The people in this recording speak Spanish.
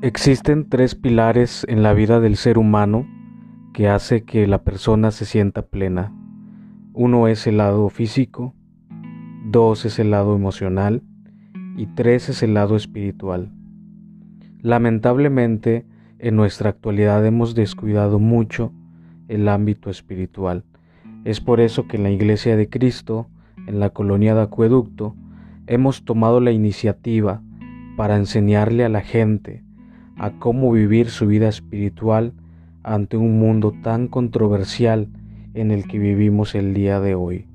Existen tres pilares en la vida del ser humano que hace que la persona se sienta plena. Uno es el lado físico, dos es el lado emocional y tres es el lado espiritual. Lamentablemente, en nuestra actualidad hemos descuidado mucho el ámbito espiritual. Es por eso que en la Iglesia de Cristo, en la colonia de Acueducto, hemos tomado la iniciativa para enseñarle a la gente a cómo vivir su vida espiritual ante un mundo tan controversial en el que vivimos el día de hoy.